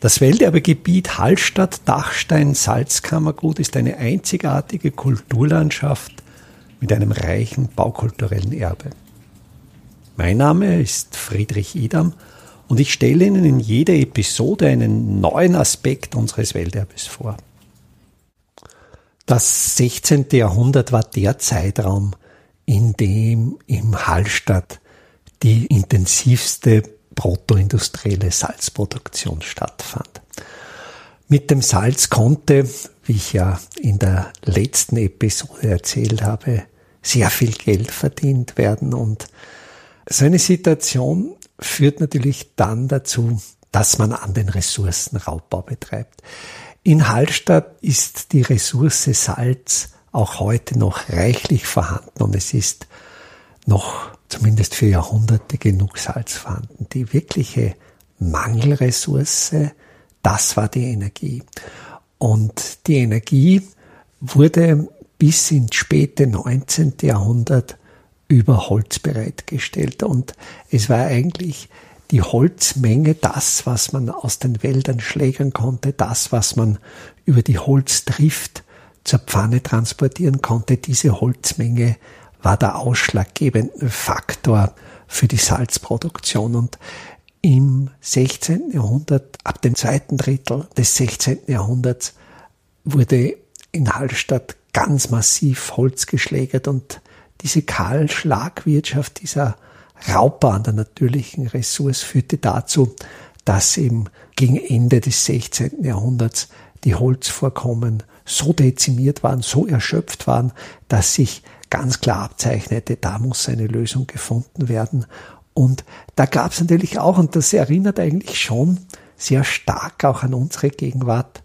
Das Welterbegebiet Hallstatt-Dachstein-Salzkammergut ist eine einzigartige Kulturlandschaft mit einem reichen baukulturellen Erbe. Mein Name ist Friedrich Idam und ich stelle Ihnen in jeder Episode einen neuen Aspekt unseres Welterbes vor. Das 16. Jahrhundert war der Zeitraum, in dem im Hallstatt die intensivste protoindustrielle Salzproduktion stattfand. Mit dem Salz konnte, wie ich ja in der letzten Episode erzählt habe, sehr viel Geld verdient werden und so eine Situation führt natürlich dann dazu, dass man an den Ressourcen Raubbau betreibt. In Hallstatt ist die Ressource Salz auch heute noch reichlich vorhanden und es ist noch zumindest für Jahrhunderte genug Salz vorhanden. Die wirkliche Mangelressource, das war die Energie. Und die Energie wurde bis ins späte 19. Jahrhundert über Holz bereitgestellt. Und es war eigentlich die Holzmenge das, was man aus den Wäldern schlägern konnte, das, was man über die Holztrift zur Pfanne transportieren konnte. Diese Holzmenge war der ausschlaggebende Faktor für die Salzproduktion. Und im 16. Jahrhundert, ab dem zweiten Drittel des 16. Jahrhunderts, wurde in Hallstatt ganz massiv Holz geschlägert und diese Kahlschlagwirtschaft, dieser Raubbau an der natürlichen Ressource führte dazu, dass eben gegen Ende des 16. Jahrhunderts die Holzvorkommen so dezimiert waren, so erschöpft waren, dass sich ganz klar abzeichnete, da muss eine Lösung gefunden werden. Und da gab es natürlich auch, und das erinnert eigentlich schon sehr stark auch an unsere Gegenwart,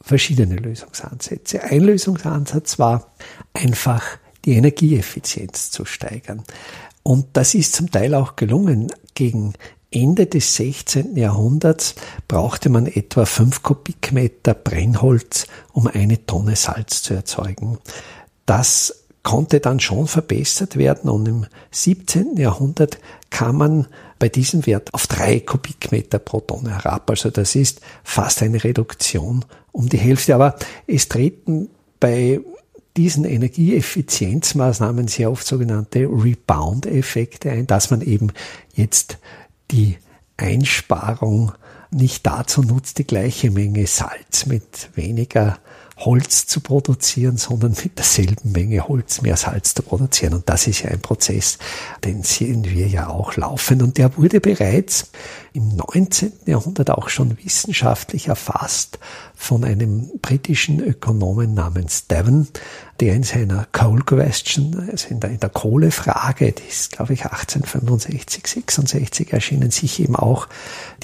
verschiedene Lösungsansätze. Ein Lösungsansatz war einfach die Energieeffizienz zu steigern. Und das ist zum Teil auch gelungen. Gegen Ende des 16. Jahrhunderts brauchte man etwa fünf Kubikmeter Brennholz, um eine Tonne Salz zu erzeugen. Das konnte dann schon verbessert werden und im 17. Jahrhundert kam man bei diesem Wert auf drei Kubikmeter pro Tonne herab. Also das ist fast eine Reduktion um die Hälfte. Aber es treten bei diesen Energieeffizienzmaßnahmen sehr oft sogenannte Rebound-Effekte ein, dass man eben jetzt die Einsparung nicht dazu nutzt, die gleiche Menge Salz mit weniger Holz zu produzieren, sondern mit derselben Menge Holz mehr Salz zu produzieren. Und das ist ja ein Prozess, den sehen wir ja auch laufen. Und der wurde bereits im 19. Jahrhundert auch schon wissenschaftlich erfasst von einem britischen Ökonomen namens Devon, der in seiner Coal Question, also in der, in der Kohlefrage, die ist, glaube ich, 1865, 66 erschienen, sich eben auch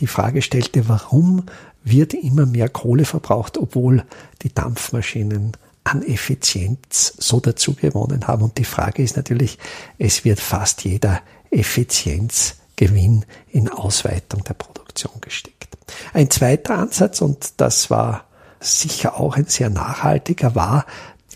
die Frage stellte, warum wird immer mehr Kohle verbraucht, obwohl die Dampfmaschinen an Effizienz so dazu gewonnen haben. Und die Frage ist natürlich, es wird fast jeder Effizienzgewinn in Ausweitung der Produktion gesteckt. Ein zweiter Ansatz, und das war sicher auch ein sehr nachhaltiger, war,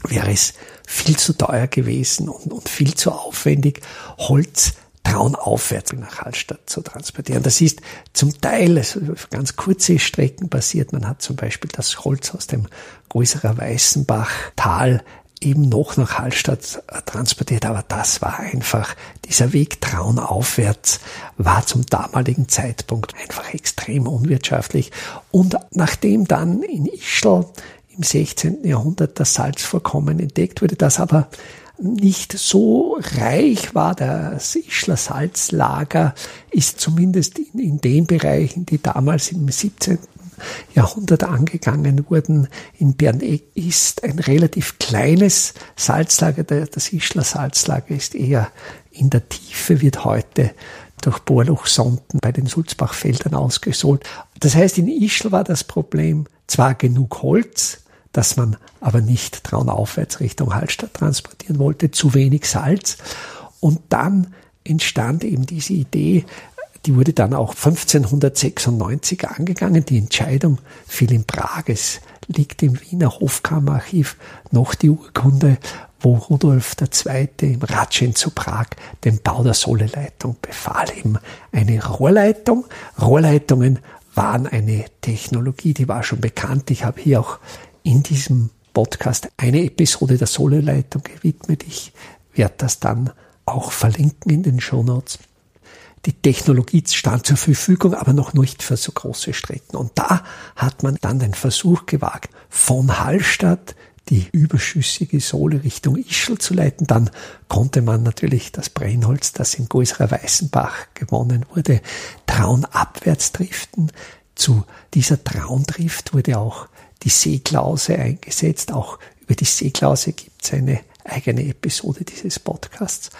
wäre es viel zu teuer gewesen und, und viel zu aufwendig, Holz traunaufwärts nach Hallstatt zu transportieren. Das ist zum Teil also ganz kurze Strecken passiert. Man hat zum Beispiel das Holz aus dem größerer Weißenbach-Tal eben noch nach Hallstatt transportiert, aber das war einfach, dieser Weg traunaufwärts war zum damaligen Zeitpunkt einfach extrem unwirtschaftlich. Und nachdem dann in Ischl im 16. Jahrhundert das Salzvorkommen entdeckt wurde, das aber nicht so reich war. Das Ischler Salzlager ist zumindest in, in den Bereichen, die damals im 17. Jahrhundert angegangen wurden. In Berneck ist ein relativ kleines Salzlager. Das Ischler Salzlager ist eher in der Tiefe, wird heute durch Bohrlochsonden bei den Sulzbachfeldern ausgesohlt. Das heißt, in Ischl war das Problem zwar genug Holz, dass man aber nicht traunaufwärts Richtung Hallstatt transportieren wollte, zu wenig Salz. Und dann entstand eben diese Idee, die wurde dann auch 1596 angegangen. Die Entscheidung fiel in Prag. Es liegt im Wiener Hofkammerarchiv noch die Urkunde, wo Rudolf II. im Ratschen zu Prag den Bau der Soleleitung befahl. Eben eine Rohrleitung. Rohrleitungen waren eine Technologie, die war schon bekannt. Ich habe hier auch in diesem Podcast eine Episode der Sololeitung gewidmet. Ich werde das dann auch verlinken in den Show Notes. Die Technologie stand zur Verfügung, aber noch nicht für so große Strecken. Und da hat man dann den Versuch gewagt, von Hallstatt die überschüssige Sohle Richtung Ischl zu leiten. Dann konnte man natürlich das Brennholz, das in Goisrer Weißenbach gewonnen wurde, traunabwärts driften. Zu dieser Traundrift wurde auch die Seeklause eingesetzt. Auch über die Seeklause gibt es eine eigene Episode dieses Podcasts.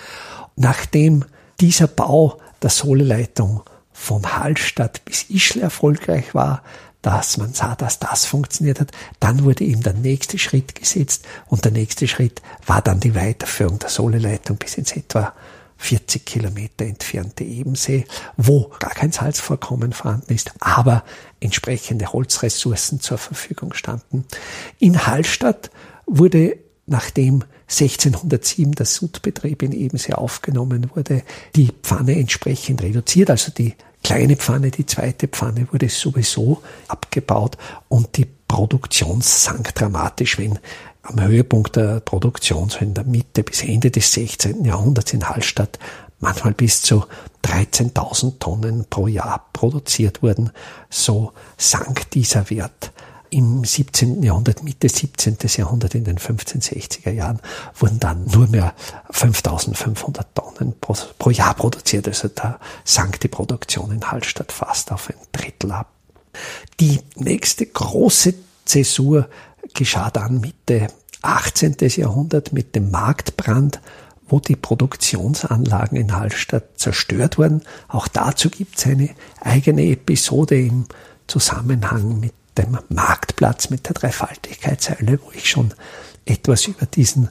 Nachdem dieser Bau der Sohleleitung von Hallstatt bis Ischl erfolgreich war, dass man sah, dass das funktioniert hat. Dann wurde ihm der nächste Schritt gesetzt und der nächste Schritt war dann die Weiterführung der Sohleleitung bis ins etwa 40 Kilometer entfernte Ebensee, wo gar kein Salzvorkommen vorhanden ist, aber entsprechende Holzressourcen zur Verfügung standen. In Hallstatt wurde, nachdem 1607 der Sudbetrieb in Ebensee aufgenommen wurde, die Pfanne entsprechend reduziert, also die kleine Pfanne, die zweite Pfanne wurde sowieso abgebaut und die Produktion sank dramatisch, wenn am Höhepunkt der Produktion, so in der Mitte bis Ende des 16. Jahrhunderts in Hallstatt, manchmal bis zu 13.000 Tonnen pro Jahr produziert wurden, so sank dieser Wert im 17. Jahrhundert, Mitte 17. Jahrhundert, in den 1560er Jahren, wurden dann nur mehr 5500 Tonnen pro, pro Jahr produziert. Also da sank die Produktion in Hallstatt fast auf ein Drittel ab. Die nächste große Zäsur geschah dann Mitte 18. Jahrhundert mit dem Marktbrand, wo die Produktionsanlagen in Hallstatt zerstört wurden. Auch dazu gibt es eine eigene Episode im Zusammenhang mit dem Marktplatz mit der Dreifaltigkeitssäule, wo ich schon etwas über diesen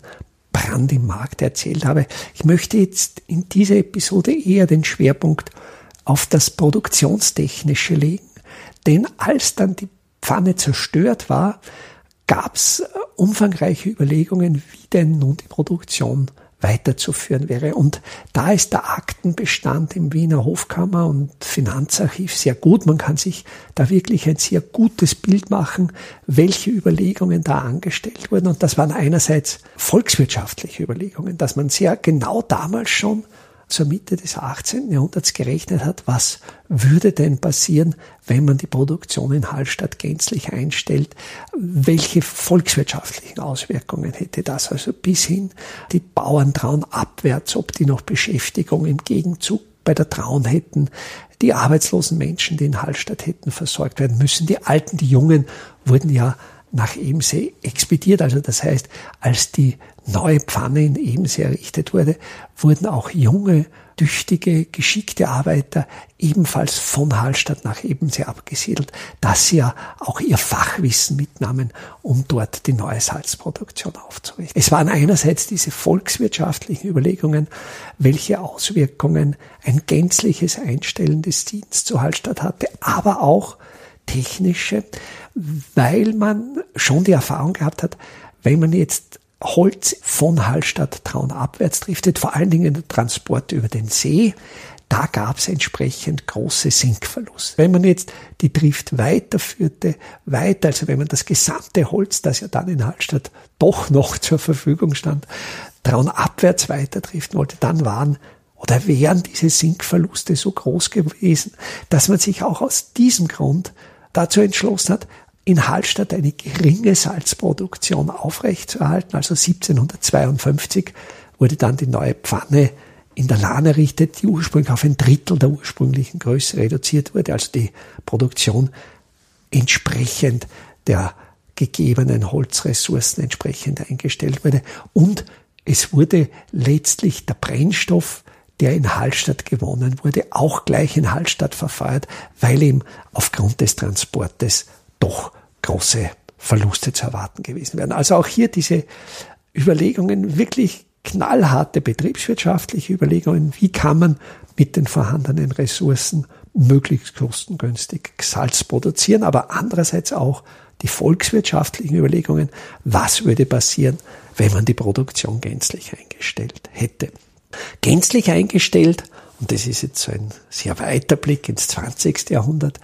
Brand im Markt erzählt habe. Ich möchte jetzt in dieser Episode eher den Schwerpunkt auf das Produktionstechnische legen, denn als dann die Pfanne zerstört war, gab es umfangreiche Überlegungen, wie denn nun die Produktion weiterzuführen wäre. Und da ist der Aktenbestand im Wiener Hofkammer und Finanzarchiv sehr gut. Man kann sich da wirklich ein sehr gutes Bild machen, welche Überlegungen da angestellt wurden. Und das waren einerseits volkswirtschaftliche Überlegungen, dass man sehr genau damals schon zur Mitte des 18. Jahrhunderts gerechnet hat, was würde denn passieren, wenn man die Produktion in Hallstatt gänzlich einstellt, welche volkswirtschaftlichen Auswirkungen hätte das, also bis hin die Bauern trauen abwärts, ob die noch Beschäftigung im Gegenzug bei der Traun hätten, die arbeitslosen Menschen, die in Hallstatt hätten versorgt werden müssen, die Alten, die Jungen wurden ja nach Ebensee expediert. Also das heißt, als die neue Pfanne in Ebensee errichtet wurde, wurden auch junge, tüchtige, geschickte Arbeiter ebenfalls von Hallstatt nach Ebensee abgesiedelt, dass sie ja auch ihr Fachwissen mitnahmen, um dort die neue Salzproduktion aufzurichten. Es waren einerseits diese volkswirtschaftlichen Überlegungen, welche Auswirkungen ein gänzliches Einstellen des Dienstes zu Hallstatt hatte, aber auch technische, weil man schon die Erfahrung gehabt hat, wenn man jetzt Holz von Hallstatt Traun abwärts driftet, vor allen Dingen der Transport über den See, da gab es entsprechend große Sinkverluste. Wenn man jetzt die Drift weiterführte, weiter, also wenn man das gesamte Holz, das ja dann in Hallstatt doch noch zur Verfügung stand, Traun abwärts weiter driften wollte, dann waren oder wären diese Sinkverluste so groß gewesen, dass man sich auch aus diesem Grund dazu entschlossen hat, in Hallstatt eine geringe Salzproduktion aufrechtzuerhalten. Also 1752 wurde dann die neue Pfanne in der Lahn errichtet, die ursprünglich auf ein Drittel der ursprünglichen Größe reduziert wurde, also die Produktion entsprechend der gegebenen Holzressourcen entsprechend eingestellt wurde. Und es wurde letztlich der Brennstoff, der in Hallstatt gewonnen wurde, auch gleich in Hallstatt verfeuert, weil ihm aufgrund des Transportes doch große Verluste zu erwarten gewesen wären. Also auch hier diese Überlegungen, wirklich knallharte betriebswirtschaftliche Überlegungen, wie kann man mit den vorhandenen Ressourcen möglichst kostengünstig Salz produzieren, aber andererseits auch die volkswirtschaftlichen Überlegungen, was würde passieren, wenn man die Produktion gänzlich eingestellt hätte. Gänzlich eingestellt, und das ist jetzt so ein sehr weiter Blick ins 20. Jahrhundert,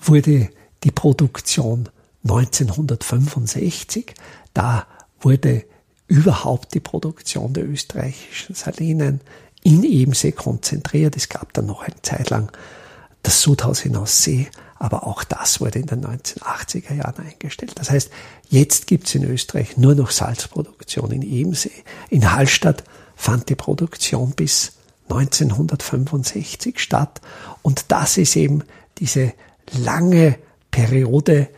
wurde die Produktion 1965, da wurde überhaupt die Produktion der österreichischen Salinen in Ebensee konzentriert. Es gab dann noch eine Zeit lang das Sudhaus in Aussee, aber auch das wurde in den 1980er Jahren eingestellt. Das heißt, jetzt gibt es in Österreich nur noch Salzproduktion in Ebensee. In Hallstatt fand die Produktion bis 1965 statt und das ist eben diese lange Periode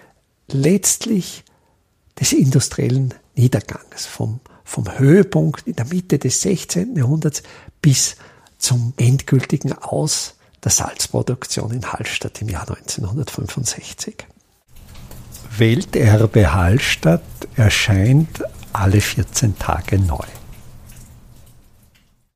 letztlich des industriellen Niedergangs vom, vom Höhepunkt in der Mitte des 16. Jahrhunderts bis zum endgültigen Aus der Salzproduktion in Hallstatt im Jahr 1965. Welterbe Hallstatt erscheint alle 14 Tage neu.